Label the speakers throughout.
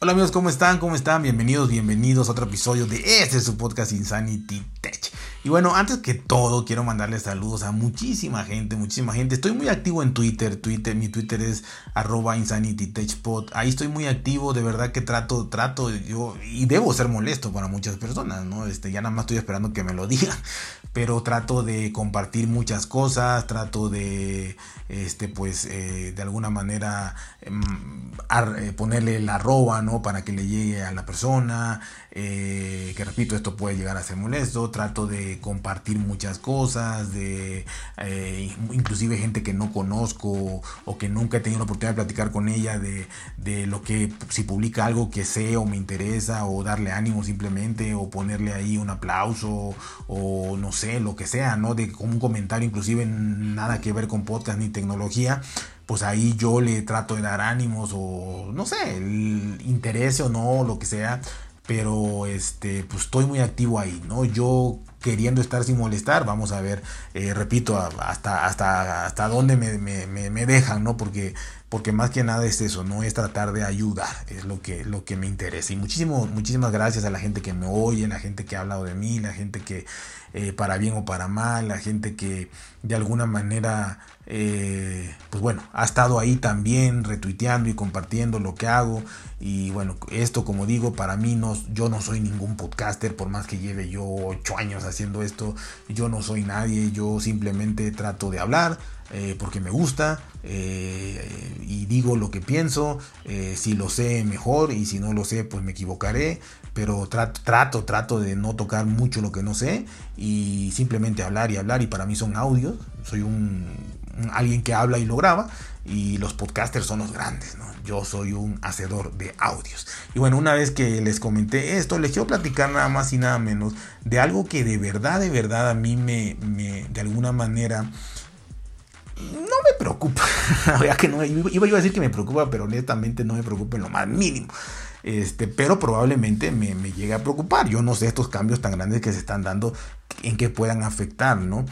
Speaker 1: Hola amigos, ¿cómo están? ¿Cómo están? Bienvenidos, bienvenidos a otro episodio de este su podcast Insanity. Y bueno, antes que todo, quiero mandarles saludos a muchísima gente, muchísima gente. Estoy muy activo en Twitter, Twitter, mi Twitter es arroba InsanityTechPod. Ahí estoy muy activo, de verdad que trato, trato, yo, y debo ser molesto para muchas personas, ¿no? Este, ya nada más estoy esperando que me lo digan. Pero trato de compartir muchas cosas, trato de, este, pues, eh, de alguna manera em, eh, ponerle el arroba, ¿no? Para que le llegue a la persona. Eh, que repito, esto puede llegar a ser molesto. Trato de compartir muchas cosas, de eh, inclusive gente que no conozco o que nunca he tenido la oportunidad de platicar con ella de, de, lo que si publica algo que sé o me interesa o darle ánimo simplemente o ponerle ahí un aplauso o no sé, lo que sea, ¿no? De como un comentario inclusive nada que ver con podcast ni tecnología pues ahí yo le trato de dar ánimos o no sé, el interés o no, lo que sea, pero este, pues estoy muy activo ahí, ¿no? Yo queriendo estar sin molestar, vamos a ver, eh, repito, hasta, hasta, hasta dónde me, me, me, dejan, ¿no? Porque, porque más que nada es eso, no es tratar de ayudar, es lo que, lo que me interesa. Y muchísimo, muchísimas gracias a la gente que me oye, la gente que ha hablado de mí, la gente que eh, para bien o para mal, la gente que de alguna manera, eh, pues bueno, ha estado ahí también retuiteando y compartiendo lo que hago. Y bueno, esto como digo, para mí no, yo no soy ningún podcaster, por más que lleve yo ocho años haciendo esto, yo no soy nadie, yo simplemente trato de hablar. Eh, porque me gusta y digo lo que pienso, si lo sé mejor y si no lo sé pues me equivocaré, pero trato, trato, trato de no tocar mucho lo que no sé y simplemente hablar y hablar y para mí son audios, soy un, alguien que habla y lo graba y los podcasters son los grandes, ¿no? Yo soy un hacedor de audios. Y bueno, una vez que les comenté esto, les quiero platicar nada más y nada menos de algo que de verdad, de verdad a mí me de alguna manera no me preocupa. que no, iba a decir que me preocupa, pero honestamente no me preocupa en lo más mínimo. Este, pero probablemente me, me llegue a preocupar. Yo no sé estos cambios tan grandes que se están dando en que puedan afectar, ¿no?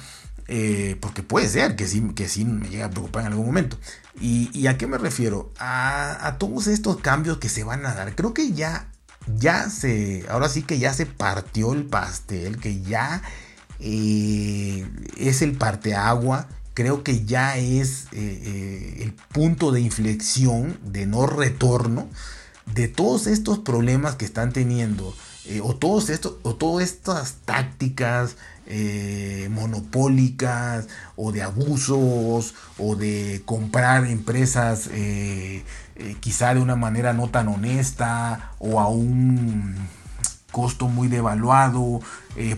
Speaker 1: Eh, porque puede ser que sí, que sí me llegue a preocupar en algún momento. ¿Y, a qué me refiero? A, todos estos cambios que se van a dar. Creo que ya, ya se, ahora sí que ya se partió el pastel, que ya eh, es el parteagua. Creo que ya es eh, el punto de inflexión, de no retorno de todos estos problemas que están teniendo, eh, o, todos estos, o todas estas tácticas eh, monopólicas, o de abusos, o de comprar empresas eh, quizá de una manera no tan honesta, o a un costo muy devaluado,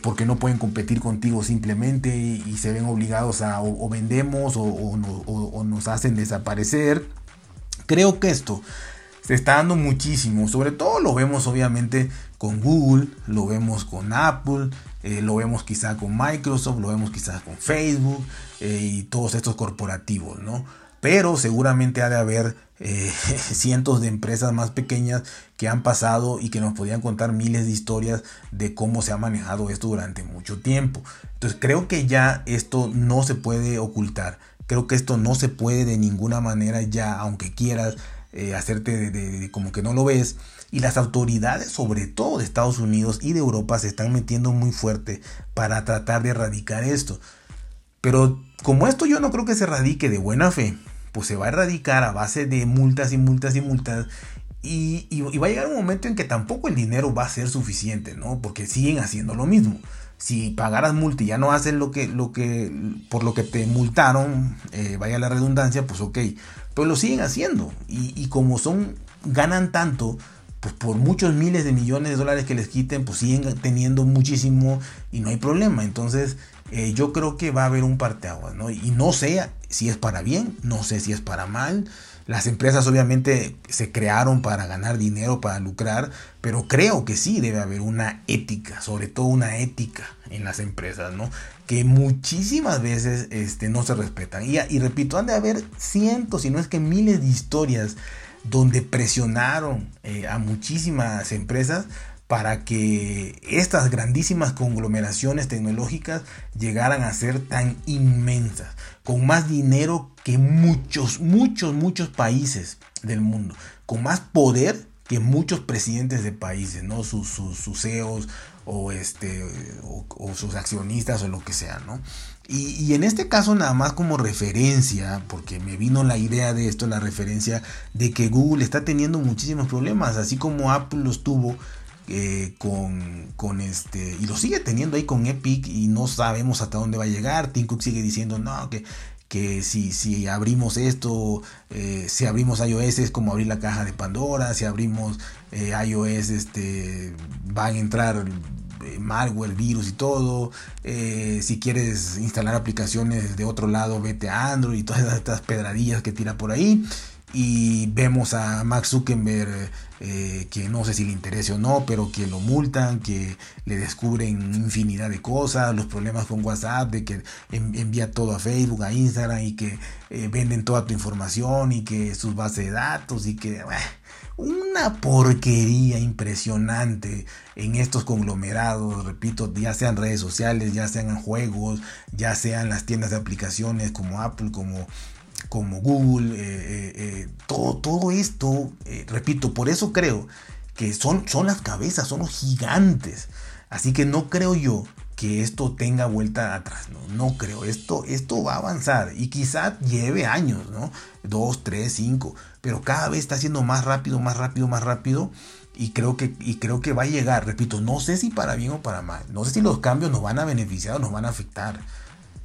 Speaker 1: porque no pueden competir contigo simplemente y, se ven obligados a o, vendemos o nos hacen desaparecer. Creo que esto se está dando muchísimo. Sobre todo lo vemos obviamente con Google, lo vemos con Apple, eh, lo vemos quizá con Microsoft, lo vemos quizá con Facebook eh, y todos estos corporativos, ¿no? Pero seguramente ha de haber eh, cientos de empresas más pequeñas que han pasado y que nos podían contar miles de historias de cómo se ha manejado esto durante mucho tiempo. Entonces creo que ya esto no se puede ocultar. Creo que esto no se puede de ninguna manera ya, aunque quieras, eh, hacerte de, como que no lo ves. Y las autoridades, sobre todo de Estados Unidos y de Europa, se están metiendo muy fuerte para tratar de erradicar esto. Pero como esto yo no creo que se erradique de buena fe, pues se va a erradicar a base de multas y multas y multas. Y, y, va a llegar un momento en que tampoco el dinero va a ser suficiente, ¿no? Porque siguen haciendo lo mismo. Si pagaras multa y ya no hacen lo que, lo que, por lo que te multaron, eh, vaya la redundancia, pues ok pero lo siguen haciendo. Y, como son, ganan tanto, pues por muchos miles de millones de dólares que les quiten, pues siguen teniendo muchísimo y no hay problema. Entonces, eh, yo creo que va a haber un parteaguas, ¿no? Y no sé si es para bien, no sé si es para mal. Las empresas obviamente se crearon para ganar dinero, para lucrar, pero creo que sí debe haber una ética, sobre todo una ética en las empresas, ¿no? Que muchísimas veces este, no se respetan. Y, repito, han de haber cientos, si no es que miles de historias donde presionaron eh, a muchísimas empresas para que estas grandísimas conglomeraciones tecnológicas llegaran a ser tan inmensas, con más dinero que muchos, muchos, muchos países del mundo, con más poder que muchos presidentes de países, ¿no? Sus, sus, CEOs o, este, o, sus accionistas o lo que sea, ¿no? Y, y, en este caso nada más como referencia, porque me vino la idea de esto, la referencia de que Google está teniendo muchísimos problemas, así como Apple los tuvo eh, con, con, este y lo sigue teniendo ahí con Epic y no sabemos hasta dónde va a llegar. Tim Cook sigue diciendo no que que si, si abrimos esto, eh, si abrimos iOS es como abrir la caja de Pandora, si abrimos eh, iOS este, van a entrar malware, virus y todo. si quieres instalar aplicaciones de otro lado, vete a Android y todas estas pedradillas que tira por ahí y vemos a Max Zuckerberg eh, que no sé si le interese o no, pero que lo multan, que le descubren infinidad de cosas, los problemas con WhatsApp, de que envía todo a Facebook, a Instagram y que eh, venden toda tu información y que sus bases de datos y que... una porquería impresionante en estos conglomerados, repito, ya sean redes sociales, ya sean juegos, ya sean las tiendas de aplicaciones como Apple, como como Google, eh, eh, eh, todo, todo esto, repito, por eso creo que son, son las cabezas, son los gigantes. Así que no creo yo que esto tenga vuelta atrás, no, no creo, esto, esto va a avanzar y quizá lleve años, ¿no? Dos, tres, cinco, pero cada vez está siendo más rápido, más rápido, más rápido y creo que, y creo que va a llegar, repito, no sé si para bien o para mal, no sé si los cambios nos van a beneficiar o nos van a afectar,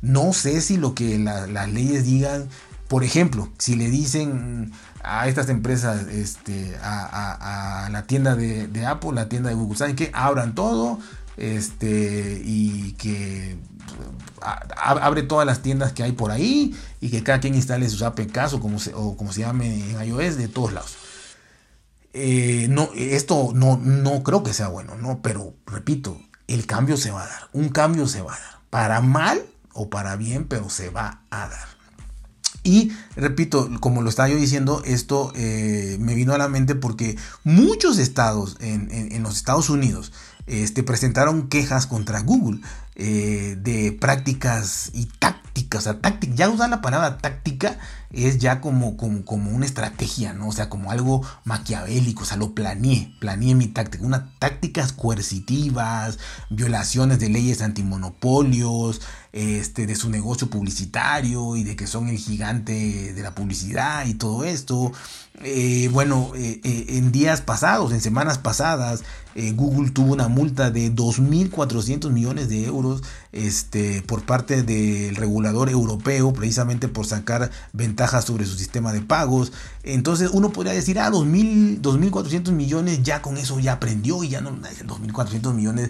Speaker 1: no sé si lo que las leyes digan por ejemplo, si le dicen a estas empresas, este, a, la tienda de, Apple, la tienda de Google, ¿saben qué? Abran todo este, y que abre todas las tiendas que hay por ahí y que cada quien instale sus APKs o como se, o como se llame en iOS de todos lados. Eh, no, esto no, no creo que sea bueno, ¿no? Pero repito, el cambio se va a dar, un cambio se va a dar, para mal o para bien, pero se va a dar. Y repito, como lo estaba yo diciendo, esto eh, me vino a la mente porque muchos estados en, los Estados Unidos este, presentaron quejas contra Google eh, de prácticas y tácticas. O sea, ya usar la palabra táctica es ya como, como, como, una estrategia, ¿no? O sea, como algo maquiavélico, o sea, lo planeé, planeé mi táctica, unas tácticas coercitivas, violaciones de leyes antimonopolios, este, de su negocio publicitario y de que son el gigante de la publicidad y todo esto. Eh, bueno, eh, eh, en días pasados, en semanas pasadas, Google tuvo una multa de 2.400 millones de euros este, por parte del regulador europeo, precisamente por sacar ventajas sobre su sistema de pagos. Entonces uno podría decir, ah, 2.400 millones, ya con eso ya aprendió y ya no, 2.400 millones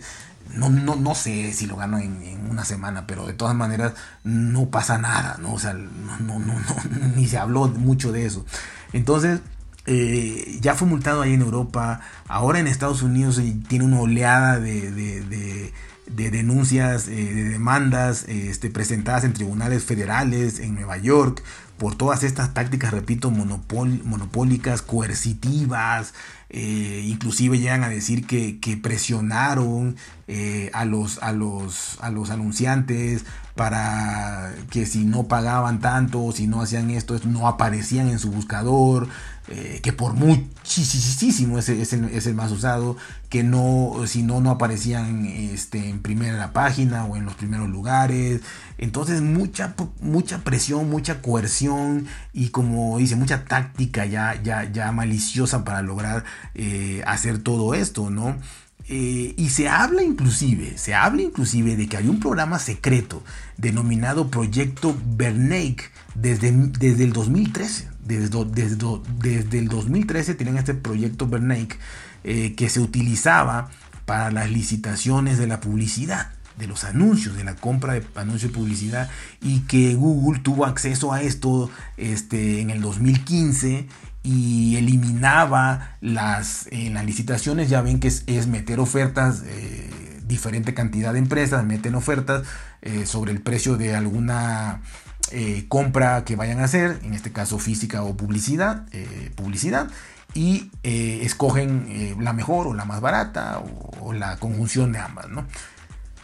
Speaker 1: no, no, no sé si lo gano en, una semana, pero de todas maneras no pasa nada, ¿no? O sea, no, no, no, ni se habló mucho de eso. Entonces, eh, ya fue multado ahí en Europa, ahora en Estados Unidos tiene una oleada de, de, denuncias, eh, de demandas este, presentadas en tribunales federales en Nueva York por todas estas tácticas, repito, monopólicas, coercitivas, eh, inclusive llegan a decir que, presionaron eh, a, los, a, los, a los anunciantes para que si no pagaban tanto, si no hacían esto, no aparecían en su buscador, eh, que por muchísimo es, el, más usado, que no, si no, no aparecían este, en primera página o en los primeros lugares. Entonces mucha, mucha presión, mucha coerción y como dice, mucha táctica ya, ya, ya maliciosa para lograr eh, hacer todo esto, ¿no? Eh, y se habla inclusive, se habla inclusive de que hay un programa secreto denominado Proyecto Bernanke desde, desde el 2013. Desde, el 2013 tienen este proyecto Bernanke eh, que se utilizaba para las licitaciones de la publicidad de los anuncios, de la compra de anuncios de publicidad y que Google tuvo acceso a esto este, en el 2015 y eliminaba las, en las licitaciones, ya ven que es, meter ofertas, eh, diferente cantidad de empresas meten ofertas eh, sobre el precio de alguna eh, compra que vayan a hacer, en este caso física o publicidad, publicidad y escogen la mejor o la más barata o, o, la conjunción de ambas, ¿no?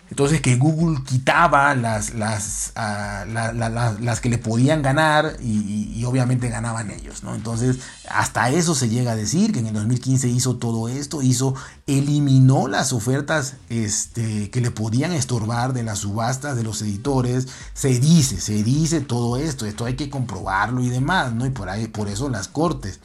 Speaker 1: Entonces que Google quitaba las, las, ah, las que le podían ganar y, obviamente ganaban ellos, ¿no? Entonces hasta eso se llega a decir que en el 2015 hizo todo esto, hizo, eliminó las ofertas este, que le podían estorbar de las subastas de los editores, se dice, se dice todo esto, esto hay que comprobarlo y demás, ¿no? Y por, ahí, por eso las cortes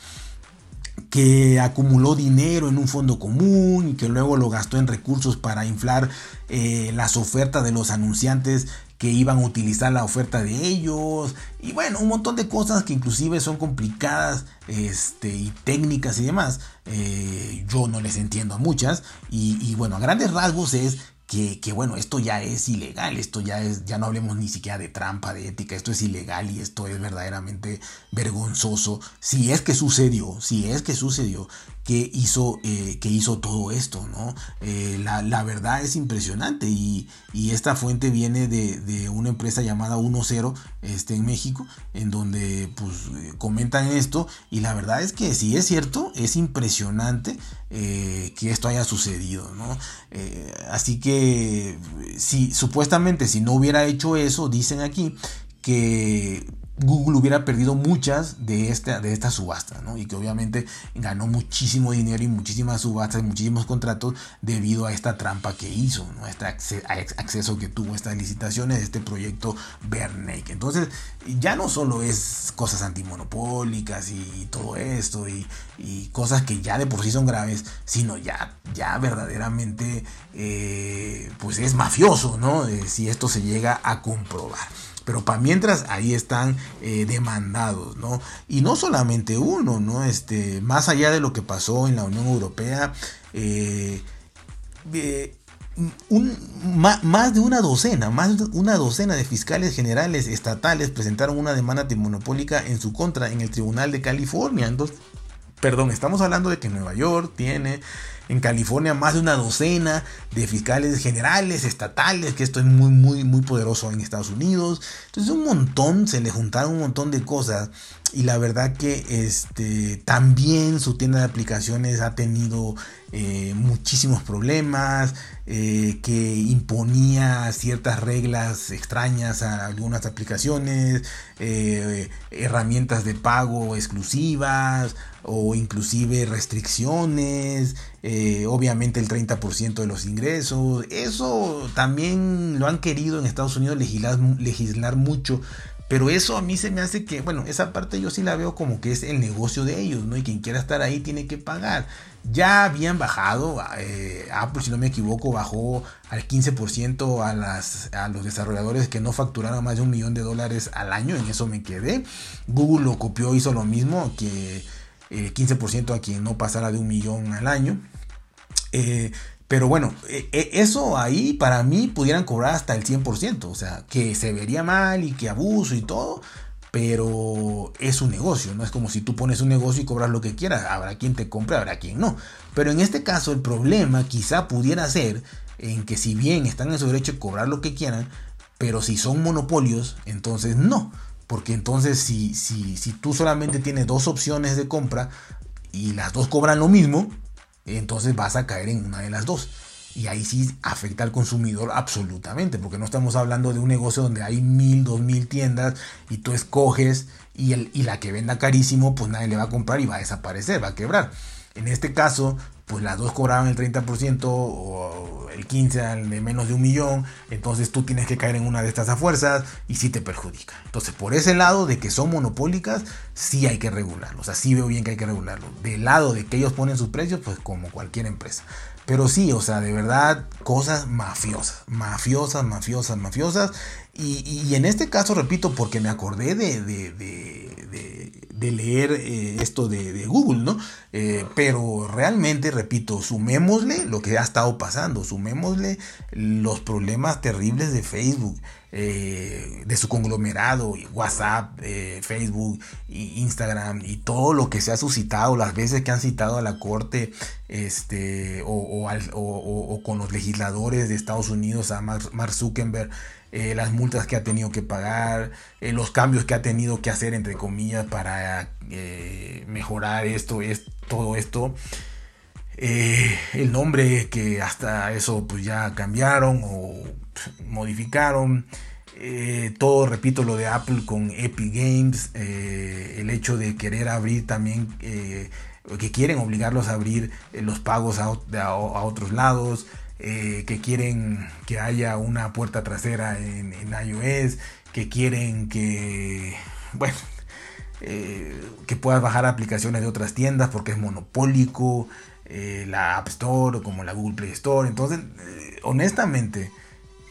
Speaker 1: que acumuló dinero en un fondo común y que luego lo gastó en recursos para inflar eh, las ofertas de los anunciantes que iban a utilizar la oferta de ellos. Y bueno un montón de cosas que inclusive son complicadas este, y técnicas y demás eh, yo no les entiendo a muchas. Y, y bueno a grandes rasgos es que, bueno, esto ya es ilegal, esto ya es, ya no hablemos ni siquiera de trampa, de ética, esto es ilegal y esto es verdaderamente vergonzoso. Si es que sucedió, si es que sucedió, que hizo, eh, que hizo todo esto, ¿no? Eh, la, verdad es impresionante y, esta fuente viene de, una empresa llamada 10 este, en México, en donde pues eh, comentan esto y la verdad es que si es cierto, es impresionante que esto haya sucedido, ¿no? así que si supuestamente si no hubiera hecho eso, dicen aquí que Google hubiera perdido muchas de, esta, de estas subastas, ¿no? Y que obviamente ganó muchísimo dinero y muchísimas subastas y muchísimos contratos debido a esta trampa que hizo, ¿no? Este acceso que tuvo estas licitaciones este proyecto Bernake. Entonces, ya no solo es cosas antimonopólicas y, todo esto y, cosas que ya de por sí son graves, sino ya, ya verdaderamente, eh, pues es mafioso, ¿no? Eh, si esto se llega a comprobar. Pero para mientras ahí están eh, demandados, ¿no? Y no solamente uno, ¿no? Este, más allá de lo que pasó en la Unión Europea, eh, eh, más de una docena, más de una docena de fiscales generales estatales presentaron una demanda antimonopólica en su contra en el Tribunal de California. Entonces, perdón, estamos hablando de que Nueva York tiene en California más de una docena de fiscales generales, estatales, que esto es muy, muy, muy poderoso en Estados Unidos. Entonces un montón, se le juntaron un montón de cosas y la verdad que este, también su tienda de aplicaciones ha tenido eh, muchísimos problemas, eh, que imponía ciertas reglas extrañas a algunas aplicaciones, eh, herramientas de pago exclusivas o inclusive restricciones, obviamente el 30% de los ingresos. Eso también lo han querido en Estados Unidos legislar, legislar mucho pero eso a mí se me hace que, bueno, esa parte yo sí la veo como que es el negocio de ellos, ¿no? Y quien quiera estar ahí tiene que pagar. Ya habían bajado, eh, Apple, si no me equivoco, bajó al 15% a, las, a los desarrolladores que no facturaron más de un millón de dólares al año, en eso me quedé. Google lo copió, hizo lo mismo, que el 15% a quien no pasara de un millón al año. Eh, pero bueno, e, e, eso ahí para mí pudieran cobrar hasta el 100%, o sea, que se vería mal y que abuso y todo, pero es un negocio, no es como si tú pones un negocio y cobras lo que quieras, habrá quien te compre, habrá quien no. Pero en este caso el problema quizá pudiera ser en que si bien están en su derecho de cobrar lo que quieran, pero si son monopolios, entonces no. Porque entonces si, si, si tú solamente tienes dos opciones de compra y las dos cobran lo mismo, entonces vas a caer en una de las dos. Y ahí sí afecta al consumidor absolutamente, porque no estamos hablando de un negocio donde hay mil, dos mil tiendas y tú escoges y, el, y la que venda carísimo, pues nadie le va a comprar y va a desaparecer, va a quebrar. En este caso, pues las dos cobraban el 30% o el 15% de menos de un millón, entonces tú tienes que caer en una de estas a fuerzas y sí te perjudica. Entonces, por ese lado de que son monopólicas, sí hay que regularlo, o sea, sí veo bien que hay que regularlo. Del lado de que ellos ponen sus precios, pues como cualquier empresa. Pero sí, o sea, de verdad, cosas mafiosas, mafiosas, mafiosas, mafiosas. Y, en este caso, repito, porque me acordé de, de, leer eh, esto de, Google, ¿no? Eh, pero realmente, repito, sumémosle lo que ha estado pasando, sumémosle los problemas terribles de Facebook. Eh, de su conglomerado, WhatsApp, Facebook, Instagram y todo lo que se ha suscitado, las veces que han citado a la corte este, o, o, con los legisladores de Estados Unidos, a Mark Zuckerberg, eh, las multas que ha tenido que pagar, eh, los cambios que ha tenido que hacer, entre comillas, para eh, mejorar esto, es, todo esto. el nombre que hasta eso pues ya cambiaron o modificaron. Todo, repito, lo de Apple con Epic Games, el hecho de querer abrir también, que quieren obligarlos a abrir los pagos a, otros lados, que quieren que haya una puerta trasera en, iOS, que quieren que, bueno, que puedas bajar aplicaciones de otras tiendas porque es monopólico. Eh, la App Store o como la Google Play Store. Entonces, eh, honestamente,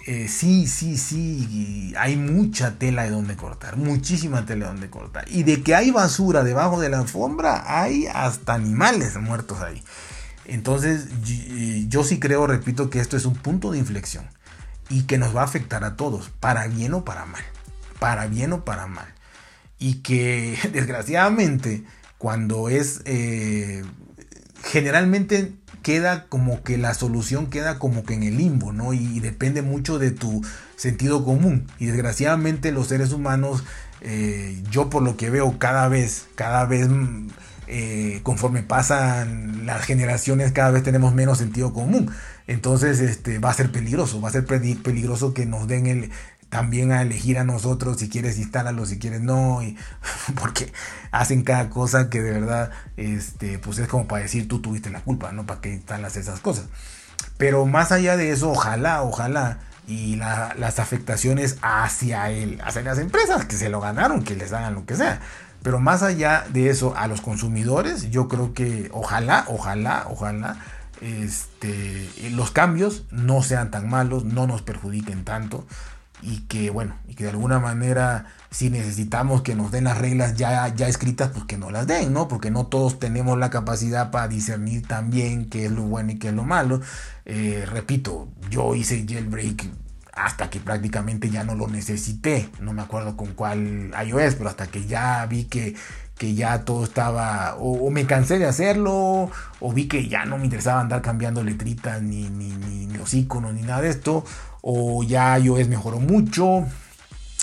Speaker 1: eh, sí, sí, sí, hay mucha tela de donde cortar, muchísima tela de donde cortar. Y de que hay basura debajo de la alfombra, hay hasta animales muertos ahí. Entonces, yo sí creo, repito, que esto es un punto de inflexión y que nos va a afectar a todos, para bien o para mal, para bien o para mal. Y que desgraciadamente, cuando es generalmente queda como que la solución queda como que en el limbo, ¿no? Y, depende mucho de tu sentido común. Y desgraciadamente los seres humanos, eh, yo por lo que veo cada vez, cada vez eh, conforme pasan las generaciones, cada vez tenemos menos sentido común. Entonces este, va a ser peligroso, va a ser peligroso que nos den el, también a elegir a nosotros si quieres instalarlo, si quieres no, porque hacen cada cosa que de verdad, este, pues es como para decir tú tuviste la culpa, ¿no? Para que instalas esas cosas. Pero más allá de eso, ojalá, ojalá, y las afectaciones hacia él, hacia las empresas que se lo ganaron, que les hagan lo que sea. Pero más allá de eso, a los consumidores, yo creo que ojalá, ojalá, ojalá, este, los cambios no sean tan malos, no nos perjudiquen tanto y que bueno, y que de alguna manera si necesitamos que nos den las reglas ya, ya escritas, pues que no las den, ¿no? Porque no todos tenemos la capacidad para discernir también qué es lo bueno y qué es lo malo. Eh, repito, yo hice jailbreak hasta que prácticamente ya no lo necesité. No me acuerdo con cuál iOS, pero hasta que ya vi que, que ya todo estaba, o, me cansé de hacerlo, o vi que ya no me interesaba andar cambiando letritas, ni, ni, ni los iconos, ni nada de esto, o ya iOS mejoró mucho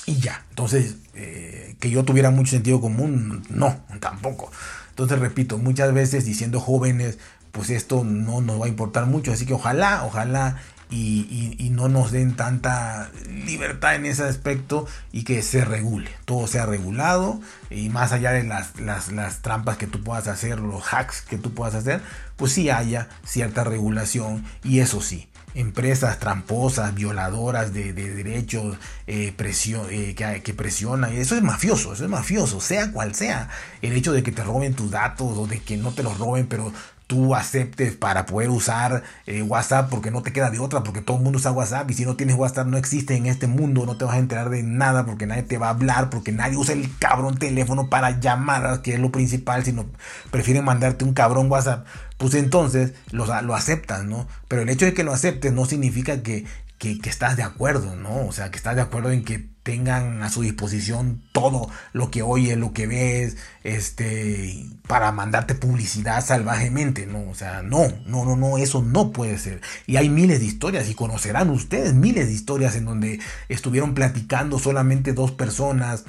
Speaker 1: y ya. Entonces, eh, que yo tuviera mucho sentido común, no, tampoco. Entonces, repito, muchas veces diciendo jóvenes, pues esto no nos va a importar mucho. Así que ojalá, ojalá y, no nos den tanta libertad en ese aspecto y que se regule, todo sea regulado y más allá de las, las, las, trampas que tú puedas hacer, los hacks que tú puedas hacer, pues sí haya cierta regulación y eso sí, empresas tramposas, violadoras de, derechos, eh, eh, que, que presionan. Eso es mafioso, eso es mafioso, sea cual sea. El hecho de que te roben tus datos o de que no te los roben, pero tú aceptes para poder usar eh, WhatsApp porque no te queda de otra, porque todo el mundo usa WhatsApp y si no tienes WhatsApp no existe en este mundo, no te vas a enterar de nada porque nadie te va a hablar, porque nadie usa el cabrón teléfono para llamadas, que es lo principal, sino prefieren mandarte un cabrón WhatsApp, pues entonces lo, aceptas, ¿no? Pero el hecho de que lo aceptes no significa que, que, estás de acuerdo, ¿no? O sea, que estás de acuerdo en que tengan a su disposición todo lo que oyes, lo que ves, este, para mandarte publicidad salvajemente, ¿no? O sea, no, no, no, no, eso no puede ser. Y hay miles de historias y conocerán ustedes miles de historias en donde estuvieron platicando solamente dos personas,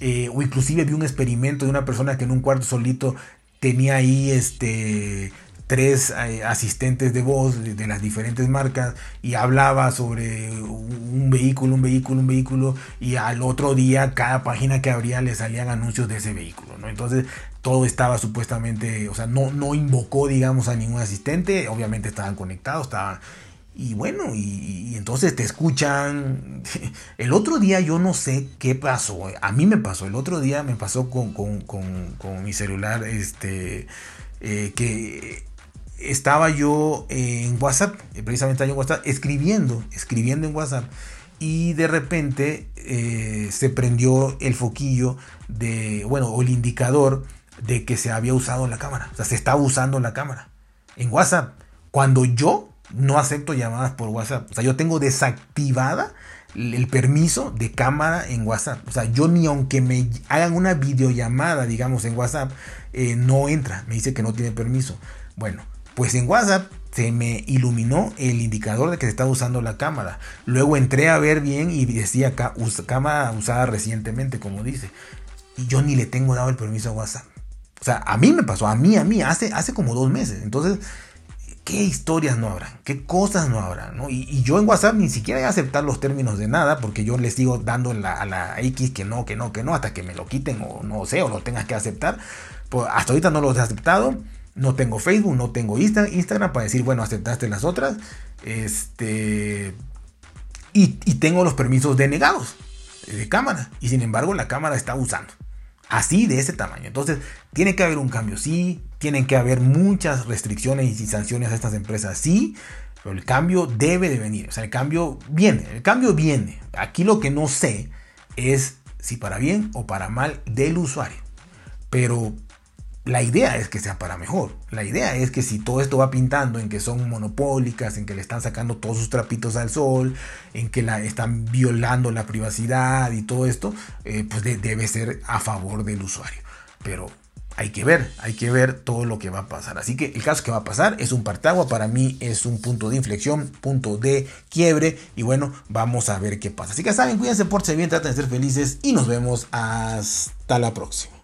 Speaker 1: eh, o inclusive vi un experimento de una persona que en un cuarto solito tenía ahí, este, tres eh, asistentes de voz de, las diferentes marcas y hablaba sobre un vehículo, un vehículo, un vehículo y al otro día cada página que abría le salían anuncios de ese vehículo, ¿no? Entonces todo estaba supuestamente, o sea, no, no invocó, digamos, a ningún asistente, obviamente estaban conectados, estaban... Y bueno, y, entonces te escuchan. El otro día yo no sé qué pasó. A mí me pasó. El otro día me pasó con, con, con, mi celular. Este. Eh, que estaba yo en WhatsApp, precisamente en WhatsApp, escribiendo, escribiendo en WhatsApp. Y de repente eh, se prendió el foquillo de, bueno, o el indicador de que se había usado la cámara. O sea, se estaba usando la cámara en WhatsApp. Cuando yo no acepto llamadas por WhatsApp. O sea, yo tengo desactivada el permiso de cámara en WhatsApp. O sea, yo ni aunque me hagan una videollamada, digamos, en WhatsApp, eh, no entra. Me dice que no tiene permiso. Bueno, pues en WhatsApp se me iluminó el indicador de que se estaba usando la cámara. Luego entré a ver bien y decía cámara usada recientemente, como dice. Y yo ni le tengo dado el permiso a WhatsApp. O sea, a mí me pasó, a mí, a mí, hace, hace como dos meses. Entonces, qué historias no habrán, qué cosas no habrán, ¿no? Y, yo en WhatsApp ni siquiera voy a aceptar los términos de nada, porque yo les sigo dando a la X que no, que no, que no, hasta que me lo quiten o no sé, o lo tengas que aceptar. Pues hasta ahorita no los he aceptado. No tengo Facebook, no tengo Instagram para decir, bueno, aceptaste las otras. Este. Y, y tengo los permisos denegados de cámara. Y sin embargo, la cámara está usando. Así de ese tamaño. Entonces, tiene que haber un cambio, sí. Tienen que haber muchas restricciones y sanciones a estas empresas, sí. Pero el cambio debe de venir. O sea, el cambio viene. El cambio viene. Aquí lo que no sé es si para bien o para mal del usuario. Pero la idea es que sea para mejor. La idea es que si todo esto va pintando en que son monopólicas, en que le están sacando todos sus trapitos al sol, en que la están violando la privacidad y todo esto, eh, pues debe ser a favor del usuario. Pero hay que ver, hay que ver todo lo que va a pasar. Así que el caso que va a pasar es un partagua, para mí es un punto de inflexión, punto de quiebre y bueno, vamos a ver qué pasa. Así que saben, cuídense, por bien, traten de ser felices y nos vemos hasta la próxima.